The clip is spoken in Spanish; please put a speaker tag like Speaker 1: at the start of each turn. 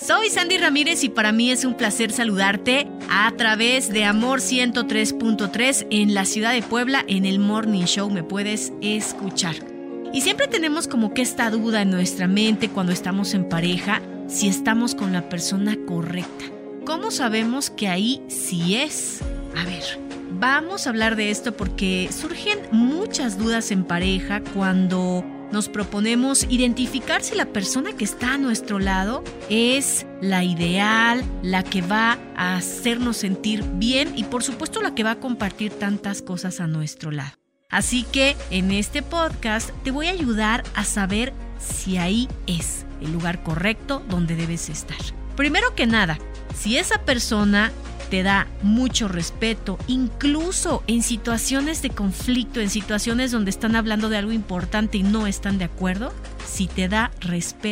Speaker 1: Soy Sandy Ramírez y para mí es un placer saludarte a través de Amor 103.3 en la ciudad de Puebla en el Morning Show me puedes escuchar. Y siempre tenemos como que esta duda en nuestra mente cuando estamos en pareja si estamos con la persona correcta. ¿Cómo sabemos que ahí sí es? A ver, vamos a hablar de esto porque surgen muchas dudas en pareja cuando nos proponemos identificar si la persona que está a nuestro lado es la ideal, la que va a hacernos sentir bien y por supuesto la que va a compartir tantas cosas a nuestro lado. Así que en este podcast te voy a ayudar a saber si ahí es el lugar correcto donde debes estar. Primero que nada, si esa persona te da mucho respeto, incluso en situaciones de conflicto, en situaciones donde están hablando de algo importante y no están de acuerdo, si te da respeto